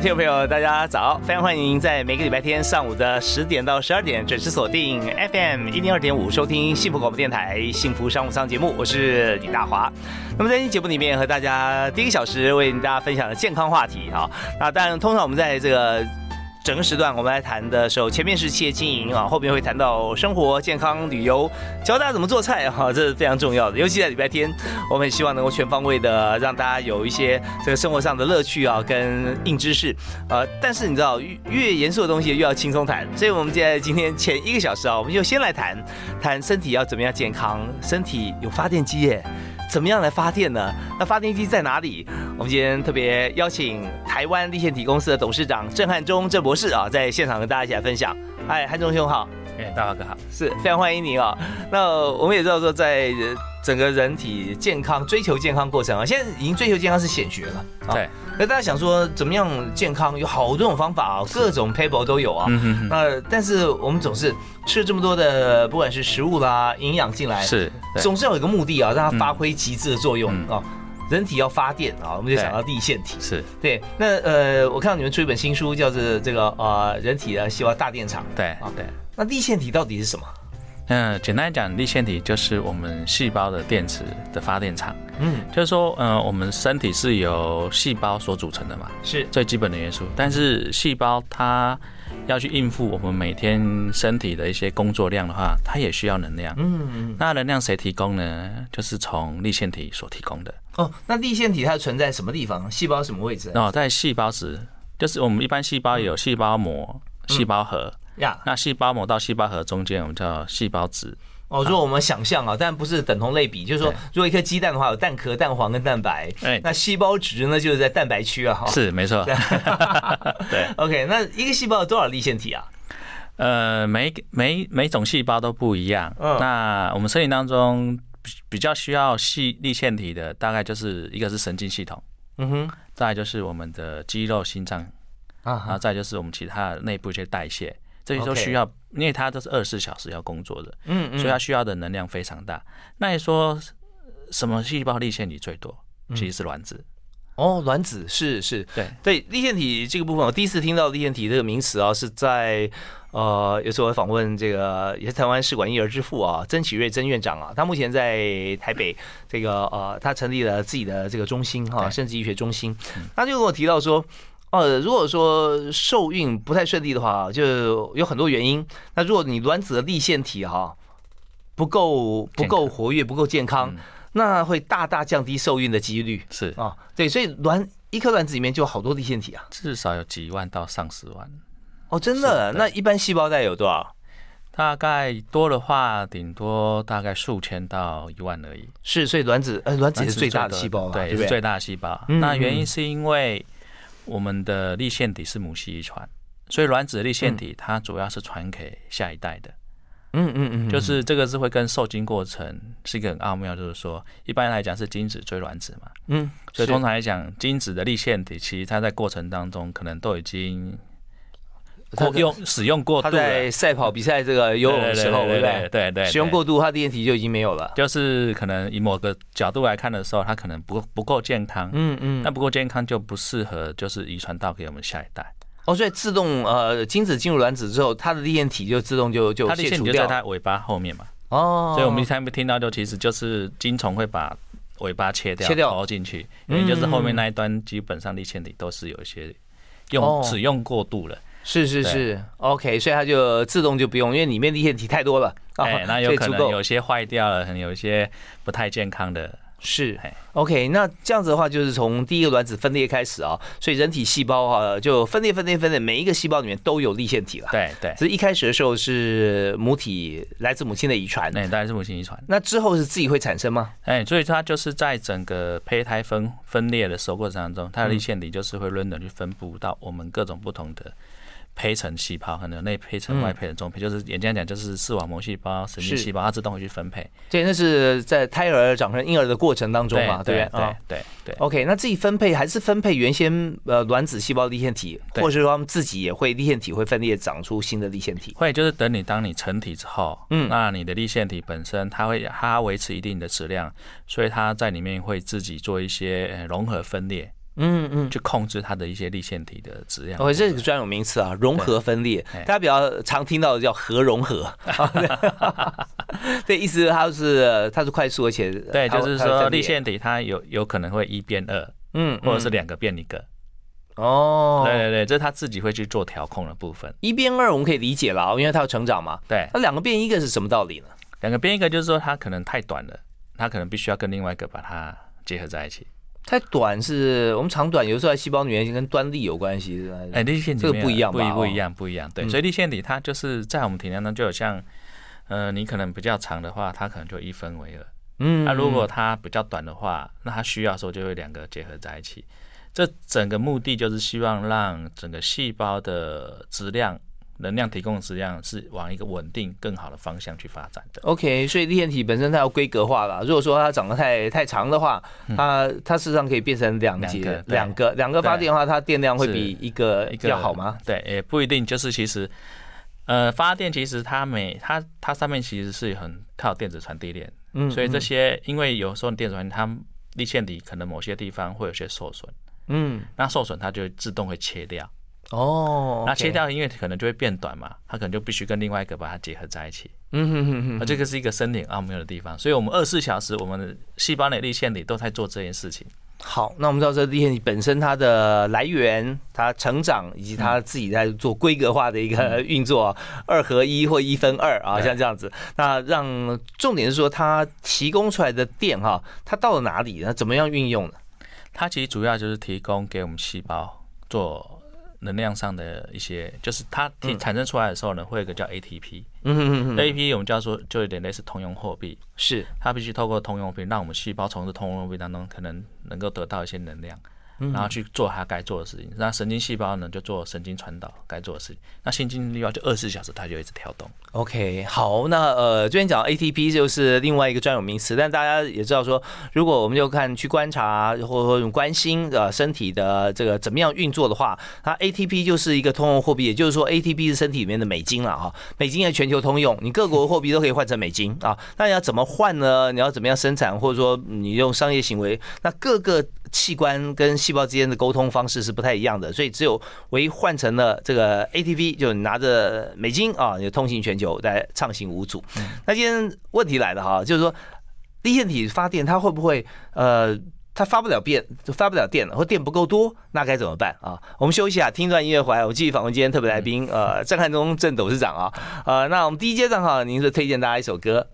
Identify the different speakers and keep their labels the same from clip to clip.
Speaker 1: 听众朋友，大家早！非常欢迎您在每个礼拜天上午的十点到十二点准时锁定 FM 一零二点五，收听幸福广播电台《幸福商务舱》节目。我是李大华。那么在今节目里面和大家第一个小时为大家分享的健康话题啊，那当然通常我们在这个。整个时段我们来谈的时候，前面是企业经营啊，后面会谈到生活、健康、旅游，教大家怎么做菜哈，这是非常重要的。尤其在礼拜天，我们希望能够全方位的让大家有一些这个生活上的乐趣啊，跟硬知识。呃，但是你知道，越严肃的东西越要轻松谈，所以我们在今天前一个小时啊，我们就先来谈谈身体要怎么样健康，身体有发电机耶。怎么样来发电呢？那发电机在哪里？我们今天特别邀请台湾立线体公司的董事长郑汉忠郑博士啊，在现场跟大家一起来分享。嗨，汉忠兄好。
Speaker 2: 哎，大华哥好，
Speaker 1: 是非常欢迎你啊。那我们也知道说，在整个人体健康追求健康过程啊，现在已经追求健康是显学了。
Speaker 2: 对。
Speaker 1: 那大家想说怎么样健康？有好多种方法啊，各种 paper 都有啊。那但是我们总是吃了这么多的，不管是食物啦，营养进来，
Speaker 2: 是
Speaker 1: 总是要有一个目的啊，让它发挥极致的作用啊。人体要发电啊，我们就想到地线体。
Speaker 2: 是
Speaker 1: 对。那呃，我看到你们出一本新书，叫做这个呃人体的细胞大电厂。
Speaker 2: 对啊，对。
Speaker 1: 那立线体到底是什么？
Speaker 2: 嗯，简单讲，立线体就是我们细胞的电池的发电厂。嗯，就是说，嗯，我们身体是由细胞所组成的嘛，
Speaker 1: 是
Speaker 2: 最基本的元素。但是细胞它要去应付我们每天身体的一些工作量的话，它也需要能量。嗯，那能量谁提供呢？就是从立线体所提供的。
Speaker 1: 哦，那立线体它存在什么地方？细胞什么位置？
Speaker 2: 哦，在细胞质，就是我们一般细胞有细胞膜、细胞核。呀，那细胞膜到细胞核中间，我们叫细胞质。
Speaker 1: 哦，如果我们想象啊，但不是等同类比，就是说，如果一颗鸡蛋的话，有蛋壳、蛋黄跟蛋白。哎，那细胞质呢，就是在蛋白区啊。
Speaker 2: 是，没错。
Speaker 1: 对。OK，那一个细胞有多少立线体啊？
Speaker 2: 呃，每每每种细胞都不一样。嗯。那我们身体当中比较需要细立线体的，大概就是一个是神经系统。嗯哼。再就是我们的肌肉、心脏。啊。然后再就是我们其他内部一些代谢。这些都需要，因为他都是二十四小时要工作的，嗯嗯，所以他需要的能量非常大。那你说什么细胞立线体最多？其实是卵子。
Speaker 1: 哦，卵子是是，
Speaker 2: 对
Speaker 1: 对，立线体这个部分，我第一次听到立线体这个名词啊，是在呃，有时候我访问这个也是台湾试管婴儿之父啊，曾启瑞曾院长啊，他目前在台北这个呃，他成立了自己的这个中心哈，生殖医学中心，他就跟我提到说。哦，如果说受孕不太顺利的话，就有很多原因。那如果你卵子的立腺体哈不够不够活跃、不够健康，那会大大降低受孕的几率。
Speaker 2: 是啊，
Speaker 1: 对，所以卵一颗卵子里面就有好多立腺体啊，
Speaker 2: 至少有几万到上十万。
Speaker 1: 哦，真的？那一般细胞带有多少？
Speaker 2: 大概多的话，顶多大概数千到一万而已。
Speaker 1: 是，所以卵子呃，卵子是最大的细胞，
Speaker 2: 对，是最大的细胞。那原因是因为。我们的立腺体是母系遗传，所以卵子的立腺体它主要是传给下一代的。嗯嗯嗯，就是这个是会跟受精过程是一个很奥妙，就是说一般来讲是精子追卵子嘛。嗯，所以通常来讲，精子的立腺体其实它在过程当中可能都已经。过用使用过度，
Speaker 1: 他在赛跑比赛这个游泳的时候，对对？
Speaker 2: 对对，
Speaker 1: 使用过度，他的腺体就已经没有了。
Speaker 2: 就是可能以某个角度来看的时候，他可能不不够健康。嗯嗯，那不够健康就不适合，就是遗传到给我们下一代。
Speaker 1: 哦，所以自动呃，精子进入卵子之后，它的立腺体就自动就就
Speaker 2: 切除掉，就在它尾巴后面嘛。哦，所以我们才没听到，就其实就是精虫会把尾巴切掉，
Speaker 1: 切掉
Speaker 2: 包进去，因为就是后面那一端基本上立腺体都是有一些用使用过度了。
Speaker 1: 是是是，OK，所以它就自动就不用，因为里面立腺体太多了，
Speaker 2: 哎，那有可能有些坏掉了，可能有一些不太健康的，
Speaker 1: 是，OK，那这样子的话，就是从第一个卵子分裂开始啊，所以人体细胞啊就分裂、分裂、分裂，每一个细胞里面都有立腺体了。
Speaker 2: 对对，
Speaker 1: 只是一开始的时候是母体来自母亲的遗传，
Speaker 2: 对，来自母亲遗传。
Speaker 1: 那之后是自己会产生吗？
Speaker 2: 哎，所以它就是在整个胚胎分分裂的时候过程当中，它的立腺体就是会轮流去分布到我们各种不同的。胚层细胞可能内胚层、外胚层、中胚，就是简单讲就是视网膜细胞、神经细胞，它自动会去分配。
Speaker 1: 对，那是在胎儿长成婴儿的过程当中嘛，对
Speaker 2: 不对？对对对。
Speaker 1: OK，那自己分配还是分配原先呃卵子细胞立腺体，或者是说他们自己也会立腺体会分裂长出新的立腺体？
Speaker 2: 会，就是等你当你成体之后，嗯，那你的立腺体本身它会它维持一定的质量，所以它在里面会自己做一些融合分裂。嗯嗯，去控制它的一些立腺体的质量。
Speaker 1: 哦，这是个专有名词啊，融合分裂，大家比较常听到的叫核融合。这，意思它是它是快速而且
Speaker 2: 对，就是说立腺体它有有可能会一变二，嗯，或者是两个变一个。哦，对对对，这是它自己会去做调控的部分。
Speaker 1: 一变二我们可以理解了，因为它要成长嘛。
Speaker 2: 对，
Speaker 1: 那两个变一个是什么道理呢？
Speaker 2: 两个变一个就是说它可能太短了，它可能必须要跟另外一个把它结合在一起。
Speaker 1: 太短是我们长短，有时候在细胞里面跟端粒有关系。
Speaker 2: 哎，立腺体
Speaker 1: 这个不一样，
Speaker 2: 不一不一样，不一样。对，所以立腺体它就是在我们体内呢，就有像，呃，你可能比较长的话，它可能就一分为二。嗯，那如果它比较短的话，那它需要的时候就会两个结合在一起。这整个目的就是希望让整个细胞的质量。能量提供的质量是往一个稳定、更好的方向去发展的。
Speaker 1: OK，所以立线体本身它要规格化了。如果说它长得太太长的话，它它事实上可以变成两节、两个、两个发电的话，它电量会比一个要好吗？
Speaker 2: 对，也不一定。就是其实，呃，发电其实它每它它上面其实是很靠电子传递链，嗯，所以这些因为有时候电子传它立线体可能某些地方会有些受损，嗯，那受损它就自动会切掉。哦，那切掉，因为可能就会变短嘛，它可能就必须跟另外一个把它结合在一起。嗯哼哼哼，那这个是一个生理奥妙的地方，所以我们二十四小时，我们的细胞内立腺里都在做这件事情。
Speaker 1: 好，那我们知道这立腺体本身它的来源、它成长以及它自己在做规格化的一个运作，二合一或一分二啊，像这样子。那让重点是说，它提供出来的电哈，它到了哪里？呢怎么样运用呢？
Speaker 2: 它其实主要就是提供给我们细胞做。能量上的一些，就是它产生出来的时候呢，会有一个叫 ATP，嗯嗯嗯，ATP 我们叫做就有点类似通用货币，
Speaker 1: 是。
Speaker 2: 它必须透过通用货币，让我们细胞从这通用货币当中可能能够得到一些能量。然后去做它该做的事情，那神经细胞呢就做神经传导该做的事情，那心经细胞就二十四小时它就一直跳动。
Speaker 1: OK，好，那呃这边讲 ATP 就是另外一个专有名词，但大家也知道说，如果我们就看去观察或者关心呃身体的这个怎么样运作的话，它 ATP 就是一个通用货币，也就是说 ATP 是身体里面的美金了哈，美金在全球通用，你各国货币都可以换成美金啊，那你要怎么换呢？你要怎么样生产，或者说你用商业行为，那各个。器官跟细胞之间的沟通方式是不太一样的，所以只有唯一换成了这个 ATV，就拿着美金啊，就通行全球，在畅行无阻。那今天问题来了哈，就是说立线体发电，它会不会呃，它发不了电，就发不了电了，或电不够多，那该怎么办啊？我们休息啊，听一段音乐回来，我继续访问今天特别来宾，呃，郑汉中郑董事长啊，呃，那我们第一阶段哈，您是推荐大家一首歌。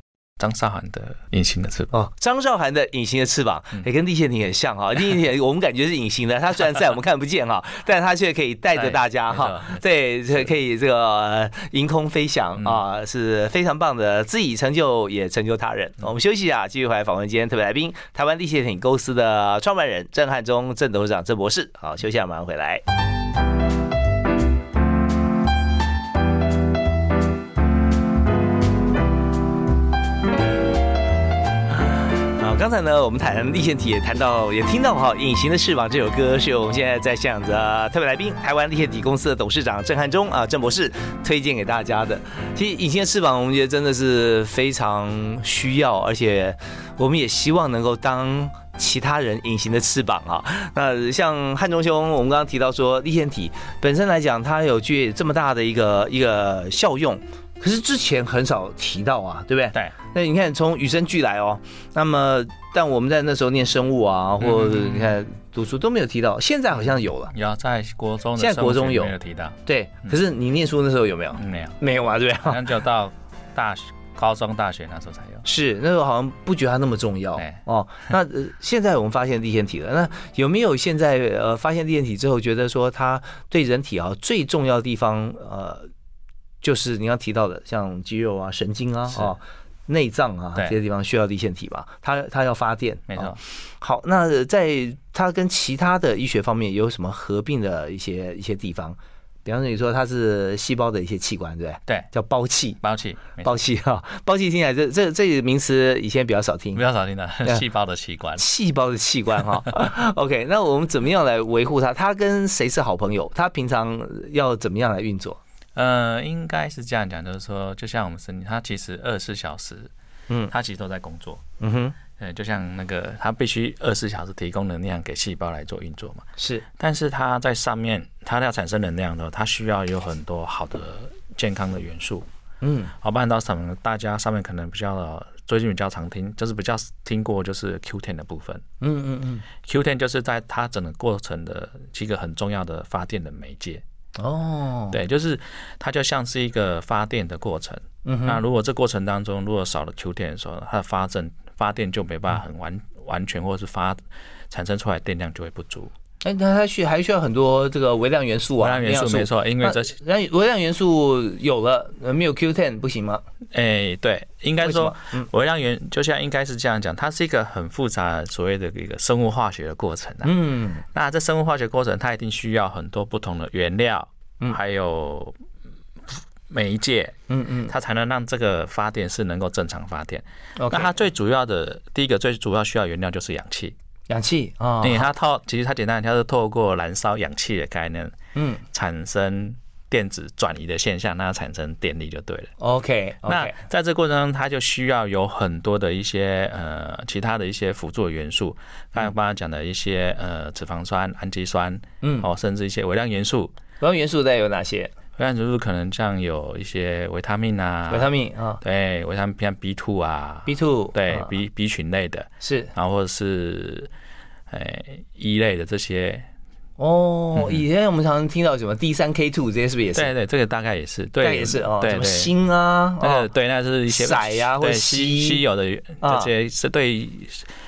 Speaker 2: 张韶涵的《隐形的翅膀》哦，
Speaker 1: 张韶涵的《隐形的翅膀》也跟立线体很像哈，立线体我们感觉是隐形的，它虽然在我们看不见哈，但是它却可以带着大家哈，对，可以这个迎空飞翔啊，是非常棒的，自己成就也成就他人。我们休息一下，继续回来访问今天特别来宾，台湾立线体公司的创办人郑汉忠郑董事长郑博士。好，休息下马上回来。刚才呢，我们谈立腺体，也谈到，也听到哈，《隐形的翅膀》这首歌是由我们现在在现场的特别来宾，台湾立腺体公司的董事长郑汉忠啊，郑博士推荐给大家的。其实，《隐形的翅膀》我们觉得真的是非常需要，而且我们也希望能够当其他人隐形的翅膀啊。那像汉中兄，我们刚刚提到说，立腺体本身来讲，它有具这么大的一个一个效用。可是之前很少提到啊，对不对？
Speaker 2: 对。
Speaker 1: 那你看从与生俱来哦，那么但我们在那时候念生物啊，或者你看读书都没有提到，现在好像有了。
Speaker 2: 有在国中，
Speaker 1: 现在国中有
Speaker 2: 没有提到？
Speaker 1: 对。可是你念书那时候有没有？
Speaker 2: 没有，
Speaker 1: 没有啊，对不对？
Speaker 2: 好像就到大学。高中大学那时候才有。
Speaker 1: 是那时候好像不觉得它那么重要哦。那呃，现在我们发现地线体了，那有没有现在呃发现地线体之后，觉得说它对人体啊最重要的地方呃，就是你刚提到的像肌肉啊、神经啊啊。内脏啊，这些地方需要立腺体吧？它它要发电，
Speaker 2: 没错。
Speaker 1: 好，那在它跟其他的医学方面有什么合并的一些一些地方？比方说，你说它是细胞的一些器官，对不
Speaker 2: 对？对，
Speaker 1: 叫胞器，
Speaker 2: 胞器，
Speaker 1: 胞器哈，胞器听起来这这这个名词以前比较少听，
Speaker 2: 比较少听的，细胞的器官，
Speaker 1: 细胞的器官哈。OK，那我们怎么样来维护它？它跟谁是好朋友？它平常要怎么样来运作？
Speaker 2: 呃，应该是这样讲，就是说，就像我们身体，它其实二十四小时，嗯，它其实都在工作，嗯哼，对，就像那个，它必须二十四小时提供能量给细胞来做运作嘛，
Speaker 1: 是。
Speaker 2: 但是它在上面，它要产生能量的，它需要有很多好的健康的元素，嗯，好，不然到上面，大家上面可能比较最近比较常听，就是比较听过就是 Q ten 的部分，嗯嗯嗯，Q ten 就是在它整个过程的几个很重要的发电的媒介。哦，对，就是它就像是一个发电的过程。嗯那如果这过程当中如果少了 Q 电的时候，它的发正发电就没办法很完完全，或者是发产生出来电量就会不足。
Speaker 1: 哎，那它需还需要很多这个微量元素啊，
Speaker 2: 微量元素没错，因为这些那
Speaker 1: 微量元素有了，没有 Q ten 不行吗？
Speaker 2: 哎，对，应该说微量元就像应该是这样讲，它是一个很复杂所谓的一个生物化学的过程啊。嗯，那这生物化学过程，它一定需要很多不同的原料，嗯，还有媒介，嗯嗯，它才能让这个发电是能够正常发电。那它最主要的第一个最主要需要原料就是氧气。
Speaker 1: 氧气啊，
Speaker 2: 对，它透，其实它简单，它是透过燃烧氧气的概念，嗯，产生电子转移的现象，那产生电力就对了。
Speaker 1: OK，
Speaker 2: 那在这过程中，它就需要有很多的一些呃其他的一些辅助元素，刚才刚刚讲的一些呃脂肪酸、氨基酸，嗯，哦，甚至一些微量元素。
Speaker 1: 微量元素在有哪些？
Speaker 2: 微量元素可能像有一些维他命啊，
Speaker 1: 维他命啊，
Speaker 2: 对，维他命像 B two 啊
Speaker 1: ，B two，
Speaker 2: 对，B B 群类的，
Speaker 1: 是，
Speaker 2: 然后或者是，哎一类的这些。
Speaker 1: 哦，以前我们常常听到什么 D 三 K two 这些是不是也是？
Speaker 2: 对对，这个大概也是，
Speaker 1: 对，也是哦，什么锌啊，
Speaker 2: 那个对，那是一些
Speaker 1: 硒呀，或者稀
Speaker 2: 稀有的这些，是对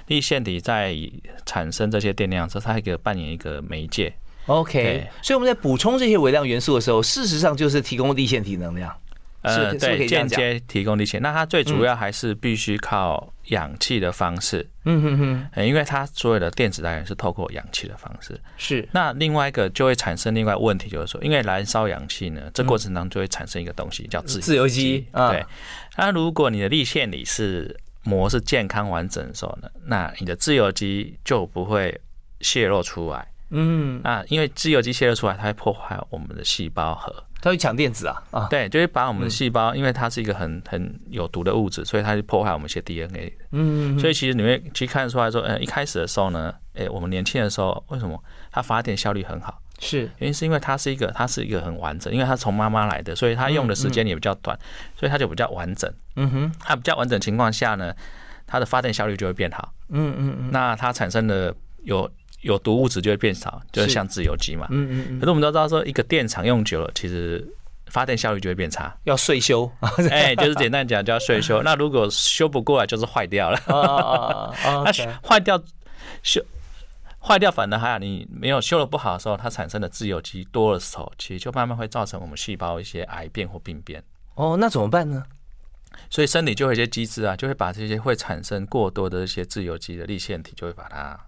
Speaker 2: 立腺体在产生这些电量时，它一个扮演一个媒介。
Speaker 1: OK，所以我们在补充这些微量元素的时候，事实上就是提供立腺体能量。
Speaker 2: 呃，对，间接提供力气。那它最主要还是必须靠氧气的方式。嗯哼哼，因为它所有的电子来源是透过氧气的方式。
Speaker 1: 是。
Speaker 2: 那另外一个就会产生另外问题，就是说，因为燃烧氧气呢，这过程当中就会产生一个东西叫自
Speaker 1: 自由基。
Speaker 2: 对。那如果你的立线里是膜是健康完整的时候呢，那你的自由基就不会泄露出来。嗯。啊因为自由基泄露出来，它会破坏我们的细胞核。
Speaker 1: 它会抢电子啊啊！
Speaker 2: 对，就会把我们的细胞，因为它是一个很很有毒的物质，所以它就破坏我们一些 DNA。嗯，所以其实你会去看出来说，呃，一开始的时候呢，哎，我们年轻的时候为什么它发电效率很好？
Speaker 1: 是，
Speaker 2: 原因是因为它是一个它是一个很完整，因为它从妈妈来的，所以它用的时间也比较短，所以它就比较完整。嗯哼，它比较完整情况下呢，它的发电效率就会变好。嗯嗯嗯，那它产生的有。有毒物质就会变少，就是像自由基嘛。嗯嗯嗯。可是我们都知道说，一个电厂用久了，其实发电效率就会变差，
Speaker 1: 要税修。
Speaker 2: 哎，就是简单讲叫税修。那如果修不过来，就是坏掉了。那坏掉修坏掉，反而还好。你没有修的不好的时候，它产生的自由基多的时候，其实就慢慢会造成我们细胞一些癌变或病变。
Speaker 1: 哦，那怎么办呢？
Speaker 2: 所以身体就有一些机制啊，就会把这些会产生过多的一些自由基的立腺体，就会把它。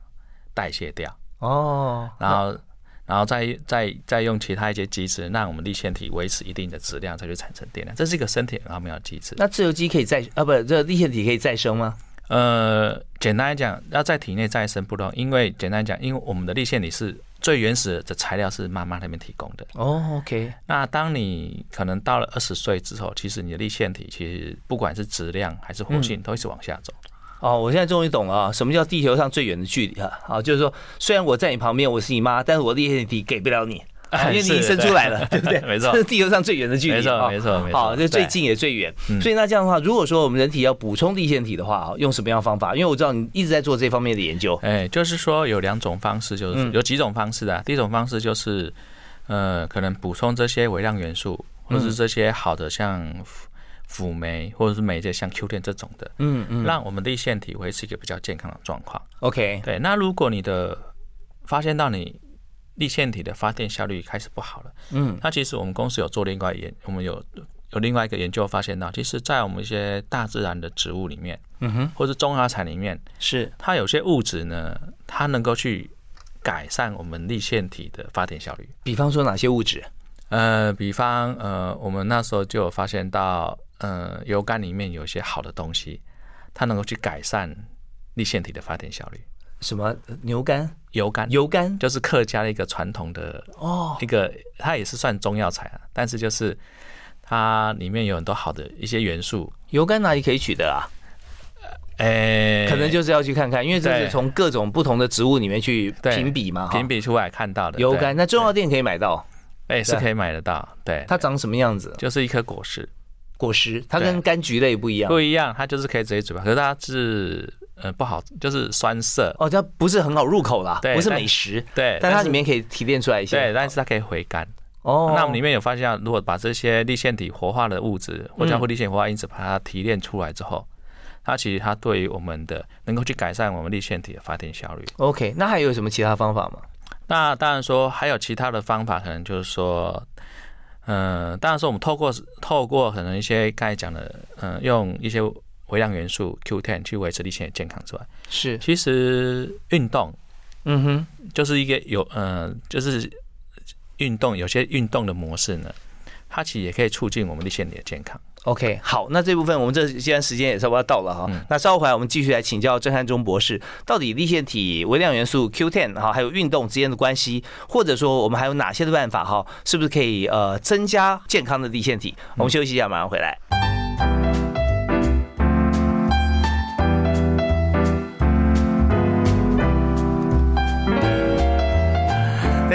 Speaker 2: 代谢掉哦，然后，然后再再再用其他一些机制，让我们立腺体维持一定的质量，再去产生电量。这是一个身体很奥妙的机制。
Speaker 1: 那自由基可以再啊，不，这立腺体可以再生吗？
Speaker 2: 呃，简单来讲，要在体内再生不能，因为简单讲，因为我们的立腺体是最原始的材料是妈妈那边提供的。
Speaker 1: 哦，OK。
Speaker 2: 那当你可能到了二十岁之后，其实你的立腺体其实不管是质量还是活性，都一直往下走。
Speaker 1: 哦，我现在终于懂了啊，什么叫地球上最远的距离啊？啊，就是说，虽然我在你旁边，我是你妈，但是我的立体给不了你，因为你生出来了，对不对？
Speaker 2: 没错，
Speaker 1: 这是地球上最远的距离，
Speaker 2: 没错，没错，没错。
Speaker 1: 好，这最近也最远。所以那这样的话，如果说我们人体要补充地腺体的话，用什么样方法？因为我知道你一直在做这方面的研究。
Speaker 2: 哎，就是说有两种方式，就是有几种方式啊。第一种方式就是，呃，可能补充这些微量元素，或是这些好的像。辅酶或者是酶介像 Q10 这种的，嗯嗯，让我们的腺体维持一个比较健康的状况。
Speaker 1: OK，
Speaker 2: 对。那如果你的发现到你立腺体的发电效率开始不好了，嗯，那其实我们公司有做另外研，我们有有另外一个研究发现到，其实，在我们一些大自然的植物里面，嗯哼，或者中华产里面，
Speaker 1: 是
Speaker 2: 它有些物质呢，它能够去改善我们立腺体的发电效率。
Speaker 1: 比方说哪些物质？
Speaker 2: 呃，比方呃，我们那时候就有发现到，呃，油甘里面有一些好的东西，它能够去改善立腺体的发电效率。
Speaker 1: 什么牛肝？
Speaker 2: 油甘？
Speaker 1: 油甘
Speaker 2: 就是客家的一个传统的哦，一个它也是算中药材啊，但是就是它里面有很多好的一些元素。
Speaker 1: 油甘哪里可以取得啊？哎，可能就是要去看看，因为这是从各种不同的植物里面去评比嘛，
Speaker 2: 评比出来看到的。
Speaker 1: 油甘那中药店可以买到。
Speaker 2: 哎，是可以买得到。对，
Speaker 1: 它长什么样子？
Speaker 2: 就是一颗果实，
Speaker 1: 果实，它跟柑橘类不一样。
Speaker 2: 不一样，它就是可以直接嘴巴，可是它是呃不好，就是酸涩。
Speaker 1: 哦，它不是很好入口啦，不是美食。
Speaker 2: 对，
Speaker 1: 但它里面可以提炼出来一些。
Speaker 2: 对，但是它可以回甘。哦，那我们里面有发现，如果把这些立腺体活化的物质，或者会立腺活化因子，把它提炼出来之后，它其实它对于我们的能够去改善我们立腺体的发电效率。
Speaker 1: OK，那还有什么其他方法吗？
Speaker 2: 那当然说还有其他的方法，可能就是说，嗯，当然说我们透过透过可能一些刚才讲的，嗯，用一些微量元素 Q10 去维持立腺的健康之外，
Speaker 1: 是
Speaker 2: 其实运动，嗯哼，就是一个有嗯，就是运动有些运动的模式呢，它其实也可以促进我们立腺体的健康。
Speaker 1: OK，好，那这部分我们这现在时间也差不多到了哈。那稍后回来我们继续来请教郑汉忠博士，到底立腺体微量元素 Q10 哈，还有运动之间的关系，或者说我们还有哪些的办法哈，是不是可以呃增加健康的立腺体？我们休息一下，马上回来。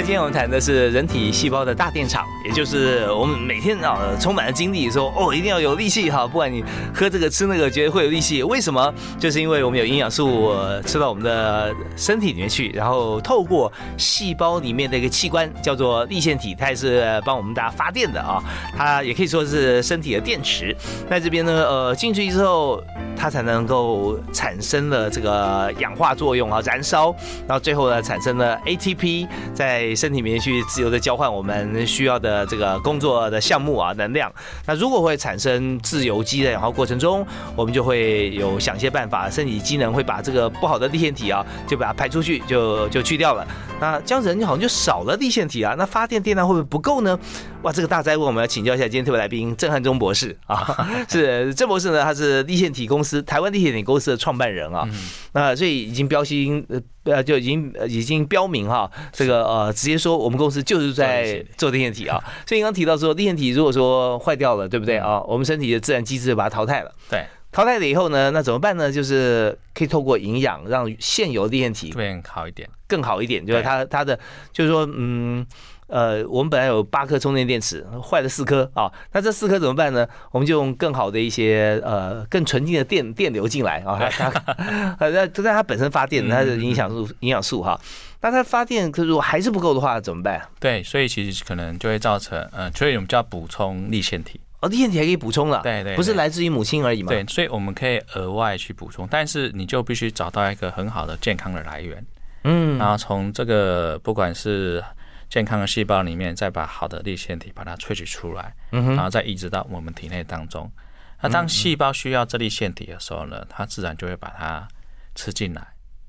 Speaker 1: 今天我们谈的是人体细胞的大电厂，也就是我们每天啊充满了精力，说哦一定要有力气哈，不管你喝这个吃那个，觉得会有力气。为什么？就是因为我们有营养素吃到我们的身体里面去，然后透过细胞里面的一个器官叫做立腺体，它也是帮我们大家发电的啊。它也可以说是身体的电池。在这边呢，呃进去之后，它才能够产生了这个氧化作用啊，燃烧，然后最后呢产生了 ATP 在。身体里面去自由的交换我们需要的这个工作的项目啊能量。那如果会产生自由基的氧化过程中，我们就会有想些办法，身体机能会把这个不好的立腺体啊，就把它排出去，就就去掉了。那这样人好像就少了立腺体啊，那发电电量会不会不够呢？哇，这个大灾问，我们要请教一下今天特别来宾郑汉忠博士啊。是郑博士呢，他是立腺体公司台湾立腺体公司的创办人啊。那所以已经标新呃就已经已经标明哈，这个呃直接说我们公司就是在做立腺体啊。所以刚刚提到说立腺体如果说坏掉了，对不对啊？我们身体的自然机制把它淘汰了。
Speaker 2: 对，
Speaker 1: 淘汰了以后呢，那怎么办呢？就是可以透过营养让现有立腺体
Speaker 2: 变好一点，
Speaker 1: 更好一点，就是它它的就是说嗯。呃，我们本来有八颗充电电池，坏了四颗啊，那这四颗怎么办呢？我们就用更好的一些呃更纯净的电电流进来啊，那但它本身发电，它的影响素营养素哈，那它发电可如果还是不够的话怎么办？
Speaker 2: 对，所以其实可能就会造成呃，所以我们就要补充立腺体。
Speaker 1: 哦，立腺体还可以补充了，
Speaker 2: 对对，
Speaker 1: 不是来自于母亲而已嘛，
Speaker 2: 对，所以我们可以额外去补充，但是你就必须找到一个很好的健康的来源，嗯，然后从这个不管是健康的细胞里面，再把好的粒腺体把它萃取出来，嗯然后再移植到我们体内当中。那当细胞需要这粒腺体的时候呢，它自然就会把它吃进来，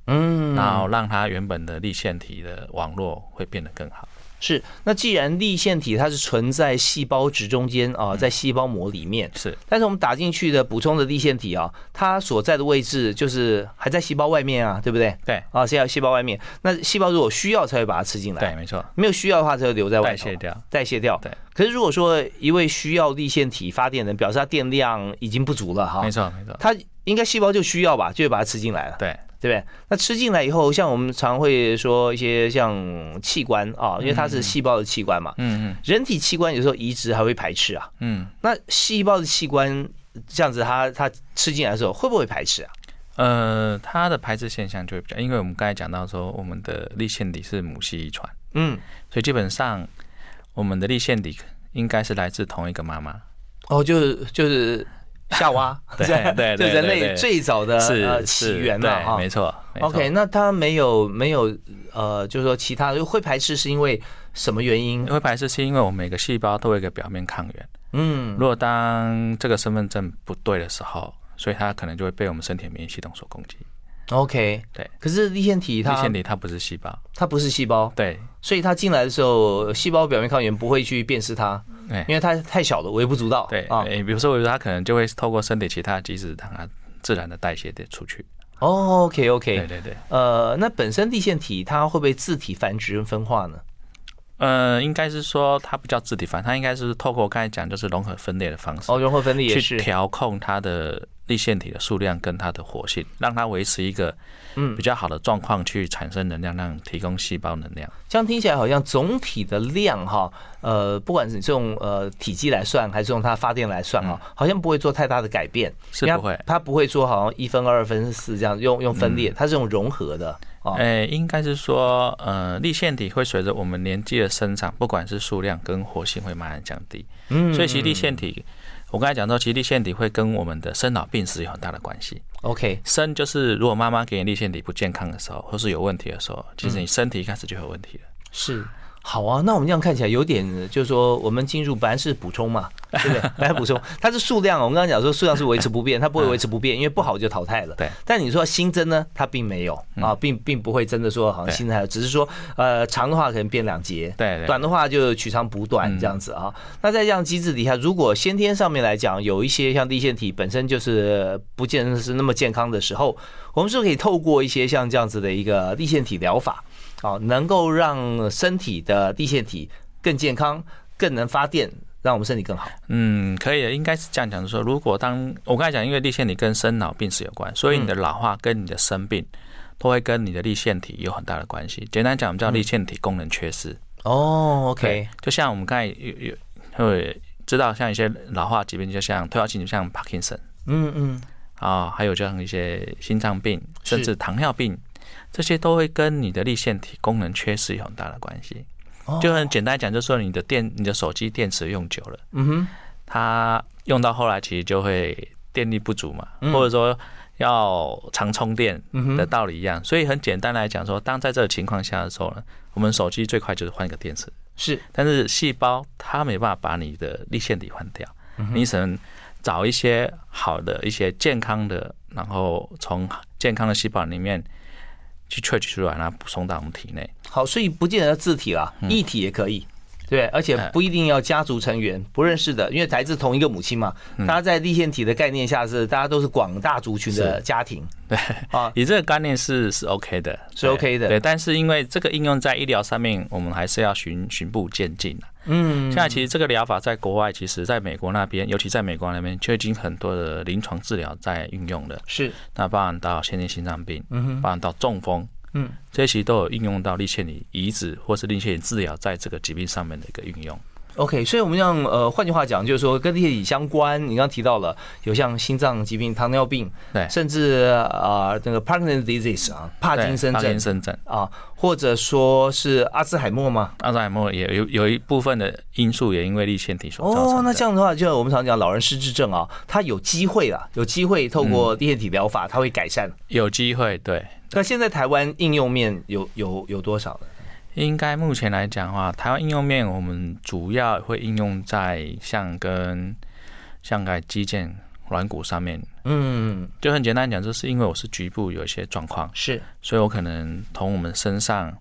Speaker 2: 嗯，然后让它原本的粒腺体的网络会变得更好。
Speaker 1: 是，那既然立腺体它是存在细胞质中间啊，在细胞膜里面
Speaker 2: 是，
Speaker 1: 但是我们打进去的补充的立腺体啊，它所在的位置就是还在细胞外面啊，对不对？
Speaker 2: 对，
Speaker 1: 啊，在细胞外面，那细胞如果需要才会把它吃进来，
Speaker 2: 对，没错，
Speaker 1: 没有需要的话才会留在外
Speaker 2: 代谢掉，
Speaker 1: 代谢掉。
Speaker 2: 对，
Speaker 1: 可是如果说一位需要立腺体发电的人，表示他电量已经不足了哈，
Speaker 2: 没错没错，
Speaker 1: 他应该细胞就需要吧，就会把它吃进来了，
Speaker 2: 对。
Speaker 1: 对不对？那吃进来以后，像我们常会说一些像器官啊，因为它是细胞的器官嘛。嗯嗯。人体器官有时候移植还会排斥啊。嗯。那细胞的器官这样子，它它吃进来的时候会不会排斥啊？
Speaker 2: 呃，它的排斥现象就会比较，因为我们刚才讲到说，我们的立腺体是母系遗传。嗯。所以基本上，我们的立腺体应该是来自同一个妈妈。
Speaker 1: 哦，就是就是 夏娃，
Speaker 2: 对对
Speaker 1: 对，就人类最早的呃起源嘛，
Speaker 2: 哈，没错。
Speaker 1: OK，那它没有没有呃，就是说其他的会排斥是因为什么原因？
Speaker 2: 会排斥是因为我们每个细胞都有一个表面抗原。嗯，如果当这个身份证不对的时候，所以它可能就会被我们身体免疫系统所攻击。
Speaker 1: OK，
Speaker 2: 对。
Speaker 1: 可是立腺体，它
Speaker 2: 立腺体它不是细胞，
Speaker 1: 它不是细胞，
Speaker 2: 对。
Speaker 1: 所以它进来的时候，细胞表面抗原不会去辨识它，对，因为它太小了，微不足道。
Speaker 2: 对啊，比如说，我觉得它可能就会透过身体其他机制，让它自然的代谢的出去。
Speaker 1: 哦，OK，OK，
Speaker 2: 对对对。
Speaker 1: 呃，那本身地线体它会不会自体繁殖跟分化呢？
Speaker 2: 呃，应该是说它不叫自体繁，它应该是透过我刚才讲，就是融合分裂的方式。
Speaker 1: 哦，融合分裂
Speaker 2: 去调控它的。立腺体的数量跟它的活性，让它维持一个嗯比较好的状况，去产生能量，让提供细胞能量。
Speaker 1: 这样听起来好像总体的量哈，呃，不管是用呃体积来算，还是用它发电来算哈，好像不会做太大的改变。
Speaker 2: 是不会，
Speaker 1: 它不会说好像一分二分四这样用用分裂，它是用融合的。
Speaker 2: 哎，应该是说呃，立腺体会随着我们年纪的生长，不管是数量跟活性会慢慢降低。嗯，所以其实立腺体。我刚才讲到，其实立腺体会跟我们的生老病死有很大的关系。
Speaker 1: OK，
Speaker 2: 生就是如果妈妈给你立腺体不健康的时候，或是有问题的时候，其实你身体一开始就有问题了。
Speaker 1: 是。好啊，那我们这样看起来有点，就是说我们进入本来是补充嘛，对不对？本来补充，它是数量，我们刚刚讲说数量是维持不变，它不会维持不变，因为不好就淘汰了。
Speaker 2: 对。
Speaker 1: 但你说新增呢，它并没有啊，并并不会真的说好像新增，只是说呃长的话可能变两节，
Speaker 2: 对，
Speaker 1: 短的话就取长补短这样子啊。那在这样机制底下，如果先天上面来讲有一些像地腺体本身就是不见得是那么健康的时候，我们是可以透过一些像这样子的一个立腺体疗法。好，能够让身体的地线体更健康，更能发电，让我们身体更好。
Speaker 2: 嗯，可以的，应该是这样讲。说如果当我刚才讲，因为立腺体跟生老病死有关，所以你的老化跟你的生病都会跟你的立腺体有很大的关系。简单讲，我们叫立腺体功能缺失。
Speaker 1: 哦，OK，
Speaker 2: 就像我们刚才有有会知道，像一些老化疾病，就像退化性，就像帕金森，嗯嗯，啊，还有像一些心脏病，甚至糖尿病。这些都会跟你的立腺体功能缺失有很大的关系。就很简单讲，就是说你的电、你的手机电池用久了，嗯哼，它用到后来其实就会电力不足嘛，或者说要常充电的道理一样。所以很简单来讲说，当在这个情况下的时候呢，我们手机最快就是换一个电池。
Speaker 1: 是，
Speaker 2: 但是细胞它没办法把你的立腺体换掉，你只能找一些好的、一些健康的，然后从健康的细胞里面。去萃取出来，然后补充到我们体内。
Speaker 1: 好，所以不见得自体啦，异体也可以，对，而且不一定要家族成员不认识的，因为来自同一个母亲嘛。大家在立腺体的概念下是，大家都是广大族群的家庭。
Speaker 2: 对啊，以这个概念是是 OK 的，
Speaker 1: 是 OK 的。
Speaker 2: 对，但是因为这个应用在医疗上面，我们还是要循循步渐进的。嗯，现在其实这个疗法在国外，其实在美国那边，尤其在美国那边，就已经很多的临床治疗在运用了。
Speaker 1: 是，
Speaker 2: 那包含到先天心脏病，嗯哼，包含到中风。嗯，这些其实都有应用到立腺体移植或是立腺体治疗在这个疾病上面的一个运用。
Speaker 1: OK，所以我们让呃，换句话讲，就是说跟立腺体相关，你刚刚提到了有像心脏疾病、糖尿病，
Speaker 2: 对，
Speaker 1: 甚至啊那个 Parkinson's disease 啊，帕金森症，
Speaker 2: 帕金森症啊，
Speaker 1: 或者说是阿兹海默吗？
Speaker 2: 阿兹海默也有有一部分的因素也因为立腺体所造成。
Speaker 1: 哦，那这样的话，就我们常讲老人失智症啊，他有机会啊，有机会透过立腺体疗法，他会改善。
Speaker 2: 有机会，对。
Speaker 1: 那现在台湾应用面有有有多少呢？
Speaker 2: 应该目前来讲的话，台湾应用面我们主要会应用在像跟像在肌腱软骨上面。嗯，就很简单讲，就是因为我是局部有一些状况，
Speaker 1: 是，
Speaker 2: 所以我可能同我们身上。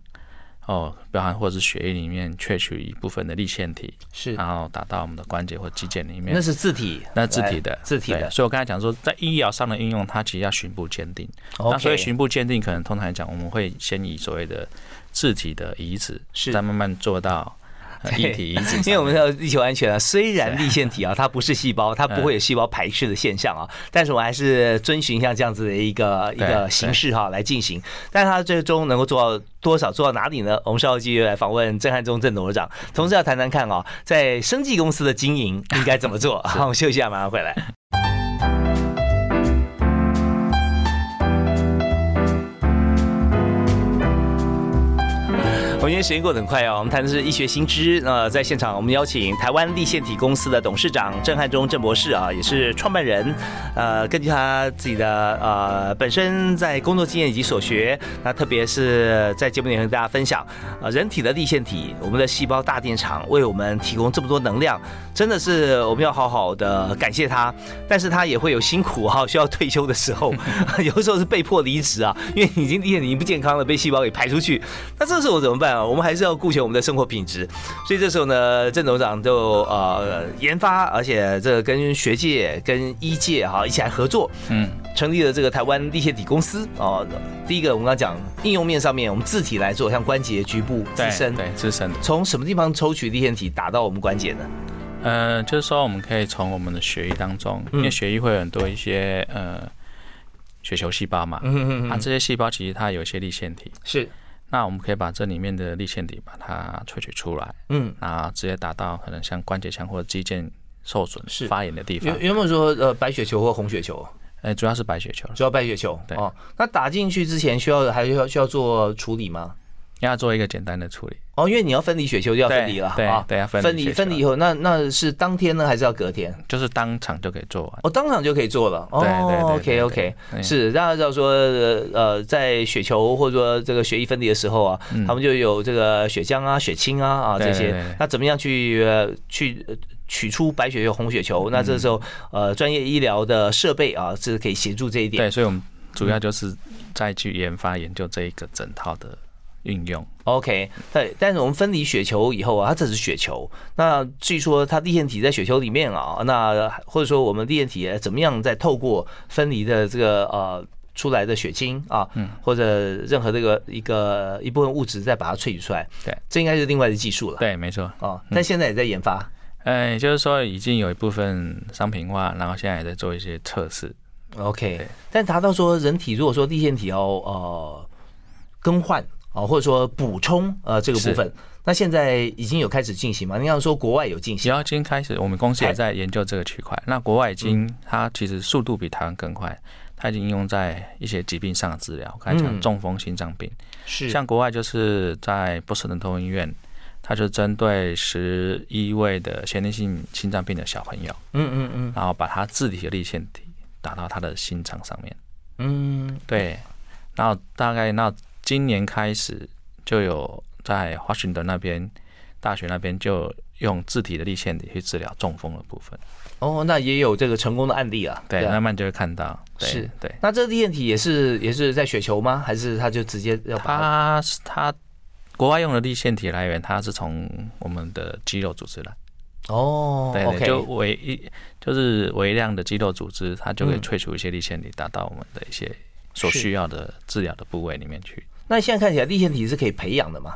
Speaker 2: 哦，包含或者是血液里面萃取一部分的立腺体，
Speaker 1: 是，
Speaker 2: 然后打到我们的关节或肌腱里面。
Speaker 1: 那是自体，
Speaker 2: 那自体的，
Speaker 1: 自体的。
Speaker 2: 所以我刚才讲说，在医疗上的应用，它其实要循步鉴定。那所以循步鉴定，可能通常来讲，我们会先以所谓的自体的移植，是再慢慢做到。一体
Speaker 1: 因为我们要地球安全啊。虽然立腺体啊，它不是细胞，它不会有细胞排斥的现象啊，但是我还是遵循像这样子的一个一个形式哈来进行。但是它最终能够做到多少，做到哪里呢？我们稍后继续来访问郑汉忠郑董事长，同时要谈谈看啊，在生技公司的经营应该怎么做。好，我们休息一下，马上回来。今天时间过得很快哦，我们谈的是医学新知。呃，在现场我们邀请台湾立腺体公司的董事长郑汉忠郑博士啊，也是创办人。呃，根据他自己的呃本身在工作经验以及所学，那特别是在节目里跟大家分享，呃，人体的立腺体，我们的细胞大电厂为我们提供这么多能量，真的是我们要好好的感谢他。但是他也会有辛苦哈，需要退休的时候，有的时候是被迫离职啊，因为已经立腺体不健康了，被细胞给排出去。那这时候怎么办啊？我们还是要顾全我们的生活品质，所以这时候呢，郑董事长就呃研发，而且这跟学界、跟医界哈一起来合作，嗯，成立了这个台湾立腺体公司。哦。第一个我们刚讲应用面上面，我们自体来做，像关节局部自身，
Speaker 2: 对自身，
Speaker 1: 从什么地方抽取立腺体打到我们关节呢？
Speaker 2: 呃，就是说我们可以从我们的血液当中，因为血液会有很多一些呃血球细胞嘛，嗯嗯嗯，啊这些细胞其实它有一些立腺体。
Speaker 1: 是。
Speaker 2: 那我们可以把这里面的立腺体把它萃取出来，嗯，啊直接打到可能像关节腔或者肌腱受损、是发炎的地方。
Speaker 1: 有有没有说呃白血球或红血球？
Speaker 2: 哎，主要是白血球，
Speaker 1: 主要白血球。
Speaker 2: 对
Speaker 1: 哦，那打进去之前需要还需要需要做处理吗？
Speaker 2: 要做一个简单的处理
Speaker 1: 哦，因为你要分离雪球就要分离了，
Speaker 2: 对对，啊
Speaker 1: 分离分离以后，那那是当天呢，还是要隔天？
Speaker 2: 就是当场就可以做完，
Speaker 1: 哦，当场就可以做了。
Speaker 2: 对对
Speaker 1: ，OK OK，是大家知道说，呃，在雪球或者说这个血液分离的时候啊，他们就有这个血浆啊、血清啊啊这些，那怎么样去去取出白血球、红血球？那这时候呃，专业医疗的设备啊是可以协助这一点。
Speaker 2: 对，所以我们主要就是再去研发研究这一个整套的。运用
Speaker 1: OK，对，但是我们分离雪球以后啊，它这是雪球。那据说它地线体在雪球里面啊，那或者说我们地线体怎么样再透过分离的这个呃出来的血清啊，嗯，或者任何这个一个一部分物质再把它萃取出来，
Speaker 2: 对，
Speaker 1: 这应该是另外的技术了。
Speaker 2: 对，没错。
Speaker 1: 哦，但现在也在研发。
Speaker 2: 哎，就是说已经有一部分商品化，然后现在也在做一些测试。
Speaker 1: OK，但达到说人体如果说地线体要呃更换。哦，或者说补充呃这个部分，那现在已经有开始进行吗？你要说国外有进行，
Speaker 2: 然后今天开始，我们公司也在研究这个区块。那国外已经，它其实速度比台湾更快，它已经应用在一些疾病上的治疗，刚才讲中风、心脏病，
Speaker 1: 是。
Speaker 2: 像国外就是在波士顿通医院，它就针对十一位的先天性心脏病的小朋友，嗯嗯嗯，然后把他自体的立腺体打到他的心脏上面，嗯，对，然后大概那。今年开始就有在华盛顿那边大学那边就用自体的立腺体去治疗中风的部分。
Speaker 1: 哦，那也有这个成功的案例啊。
Speaker 2: 对，慢慢就会看到。
Speaker 1: 是，
Speaker 2: 对。
Speaker 1: 那这个立腺体也是也是在雪球吗？还是他就直接要？
Speaker 2: 他他国外用的立腺体来源，它是从我们的肌肉组织来。
Speaker 1: 哦，
Speaker 2: 对，就微一就是微量的肌肉组织，它就可以萃取一些立腺体，达到我们的一些所需要的治疗的部位里面去。
Speaker 1: 那现在看起来，立腺体是可以培养的嘛？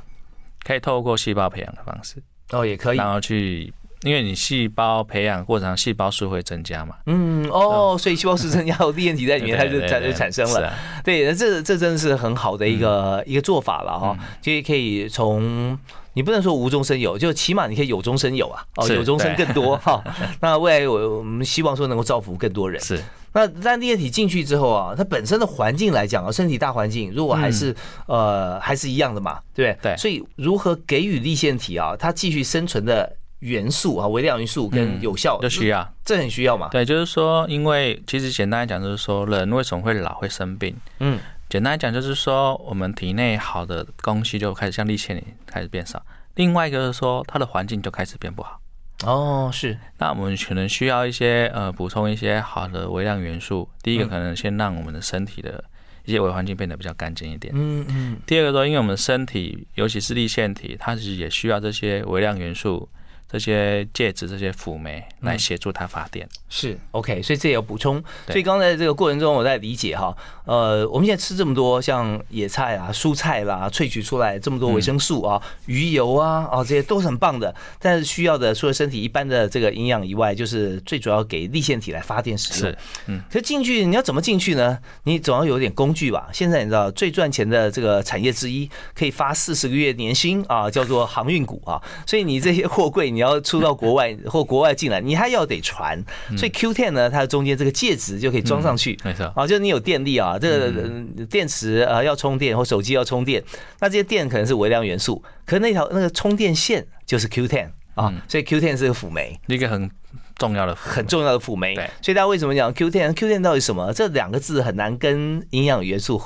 Speaker 2: 可以透过细胞培养的方式
Speaker 1: 哦，也可以，
Speaker 2: 然后去，因为你细胞培养过程，细胞数会增加嘛。
Speaker 1: 嗯，哦，所以细胞数增加，立腺体在里面，它就它就产生了。对，那这这真的是很好的一个一个做法了哈，就可以从。你不能说无中生有，就起码你可以有中生有啊，哦，有中生更多哈。那未来我我们希望说能够造福更多人。
Speaker 2: 是。
Speaker 1: 那让液体进去之后啊，它本身的环境来讲啊，身体大环境如果还是呃还是一样的嘛，对不对？
Speaker 2: 对。
Speaker 1: 所以如何给予立腺体啊，它继续生存的元素啊，微量元素跟有效，
Speaker 2: 就需要，
Speaker 1: 这很需要嘛。
Speaker 2: 对，就是说，因为其实简单来讲，就是说人为什么会老会生病？嗯。简单来讲，就是说我们体内好的东西就开始像立腺体开始变少。另外一个是说，它的环境就开始变不好。
Speaker 1: 哦，是。
Speaker 2: 那我们可能需要一些呃补充一些好的微量元素。第一个可能先让我们的身体的一些微环境变得比较干净一点。嗯嗯。第二个说，因为我们身体尤其是立腺体，它其实也需要这些微量元素。这些介质、这些辅酶来协助它发电，
Speaker 1: 是 OK，所以这也要补充。所以刚才这个过程中，我在理解哈，呃，我们现在吃这么多像野菜啊、蔬菜啦，萃取出来这么多维生素啊、鱼油啊，啊，这些都是很棒的。但是需要的除了身体一般的这个营养以外，就是最主要给立腺体来发电使用。
Speaker 2: 是，嗯。
Speaker 1: 可进去你要怎么进去呢？你总要有点工具吧。现在你知道最赚钱的这个产业之一，可以发四十个月年薪啊，叫做航运股啊。所以你这些货柜。你要出到国外或国外进来，你还要得传。所以 Q10 呢，它的中间这个介质就可以装上去。
Speaker 2: 没错，
Speaker 1: 啊，就是你有电力啊，这个电池啊要充电或手机要充电，那这些电可能是微量元素，可那条那个充电线就是 Q10 啊，所以 Q10 是个辅酶，
Speaker 2: 一个很重要的
Speaker 1: 很重要的辅酶。
Speaker 2: 对，
Speaker 1: 所以大家为什么讲 Q10？Q10 到底什么？这两个字很难跟营养元素。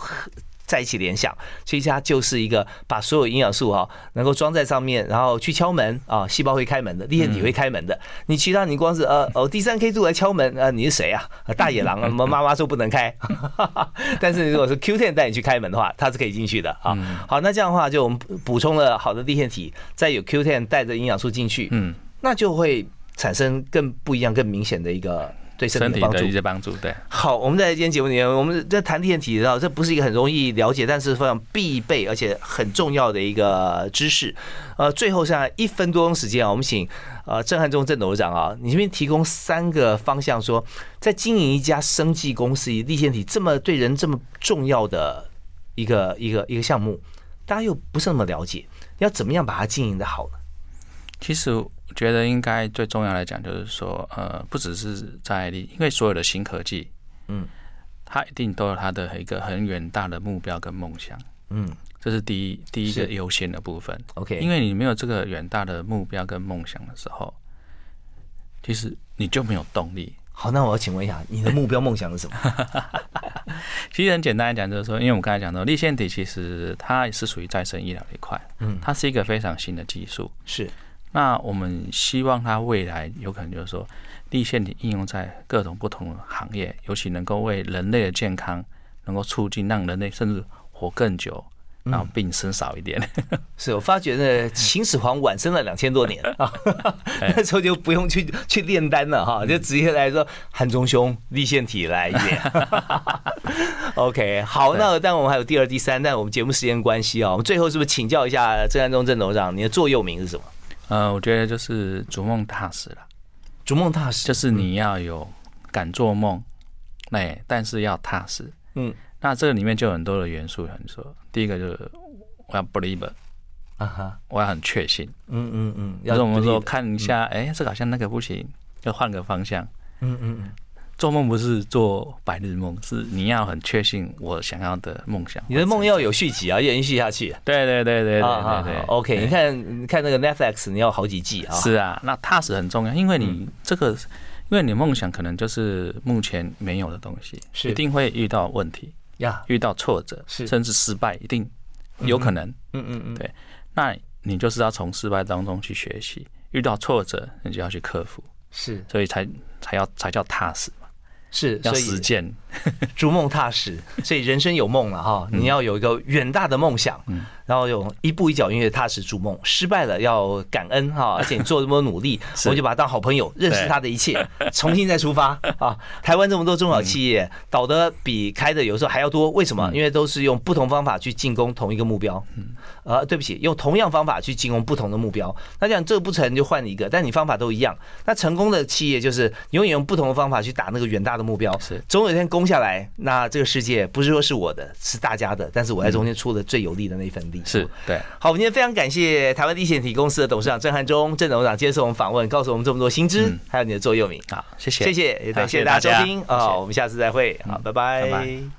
Speaker 1: 在一起联想，所以它就是一个把所有营养素哈能够装在上面，然后去敲门啊，细胞会开门的，立腺体会开门的。你其他你光是呃哦第三 K 柱来敲门啊，你是谁啊？大野狼啊？什么妈妈说不能开？但是如果是 Q10 带你去开门的话，它是可以进去的啊。好，那这样的话就我们补充了好的立腺体，再有 Q10 带着营养素进去，嗯，那就会产生更不一样、更明显的一个。对身体的
Speaker 2: 一些帮助，对。
Speaker 1: 好，我们在今天节目里面，我们在谈立腺体，知道这不是一个很容易了解，但是非常必备而且很重要的一个知识。呃，最后剩下一分多钟时间啊，我们请呃郑汉忠郑董事长啊，你这边提供三个方向，说在经营一家生技公司，立腺体这么对人这么重要的一个一个一个项目，大家又不是那么了解，要怎么样把它经营的好呢？
Speaker 2: 其实。觉得应该最重要来讲，就是说，呃，不只是在因为所有的新科技，嗯，它一定都有它的一个很远大的目标跟梦想，嗯，这是第一第一个优先的部分。
Speaker 1: OK，
Speaker 2: 因为你没有这个远大的目标跟梦想的时候，其实你就没有动力。
Speaker 1: 好，那我要请问一下，你的目标梦想是什么？
Speaker 2: 其实很简单来讲，就是说，因为我们刚才讲到，立腺体其实它也是属于再生医疗的一块，嗯，它是一个非常新的技术，
Speaker 1: 是。
Speaker 2: 那我们希望它未来有可能就是说，立腺体应用在各种不同的行业，尤其能够为人类的健康能够促进，让人类甚至活更久，然后病生少一点。
Speaker 1: 是我发觉呢，秦始皇晚生了两千多年啊，那时候就不用去去炼丹了哈，就直接来说汉中兄立腺体来一点。OK，好，那但我们还有第二、第三，但我们节目时间关系啊，我们最后是不是请教一下郑安中郑董事长，你的座右铭是什么？
Speaker 2: 呃，我觉得就是逐梦踏实了。
Speaker 1: 逐梦踏实
Speaker 2: 就是你要有敢做梦，哎，但是要踏实。嗯，那这个里面就有很多的元素，很说，第一个就是我要 believe，啊哈，我要很确信。嗯嗯嗯，要是我们说看一下，哎，这好像那个不行，要换个方向。嗯嗯嗯。做梦不是做白日梦，是你要很确信我想要的梦想。
Speaker 1: 你的梦要有续集啊，要延续下去。
Speaker 2: 对对对对对对对。
Speaker 1: OK，你看，你看那个 Netflix，你要好几季啊。
Speaker 2: 是啊，那踏实很重要，因为你这个，因为你梦想可能就是目前没有的东西，一定会遇到问题呀，遇到挫折，甚至失败，一定有可能。嗯嗯嗯。对，那你就是要从失败当中去学习，遇到挫折，你就要去克服。
Speaker 1: 是，
Speaker 2: 所以才才要才叫踏实。
Speaker 1: 是
Speaker 2: 要实践，
Speaker 1: 逐梦踏实，所以人生有梦了哈，你要有一个远大的梦想，然后有一步一脚印的踏实逐梦，失败了要感恩哈，而且你做这么多努力，我就把他当好朋友，认识他的一切，重新再出发啊！台湾这么多中小企业，倒的比开的有时候还要多，为什么？因为都是用不同方法去进攻同一个目标。呃，对不起，用同样方法去进攻不同的目标，那这样这个不成就换一个，但你方法都一样。那成功的企业就是永远用不同的方法去打那个远大的目标，
Speaker 2: 是
Speaker 1: 总有一天攻下来。那这个世界不是说是我的，是大家的，但是我在中间出了最有利的那一份力。
Speaker 2: 是对。
Speaker 1: 好，我们今天非常感谢台湾地险体公司的董事长郑汉忠郑董事长接受我们访问，告诉我们这么多新知，还有你的座右铭。
Speaker 2: 好，谢谢，
Speaker 1: 谢谢，也感谢大家。收听。啊，我们下次再会，好，拜拜。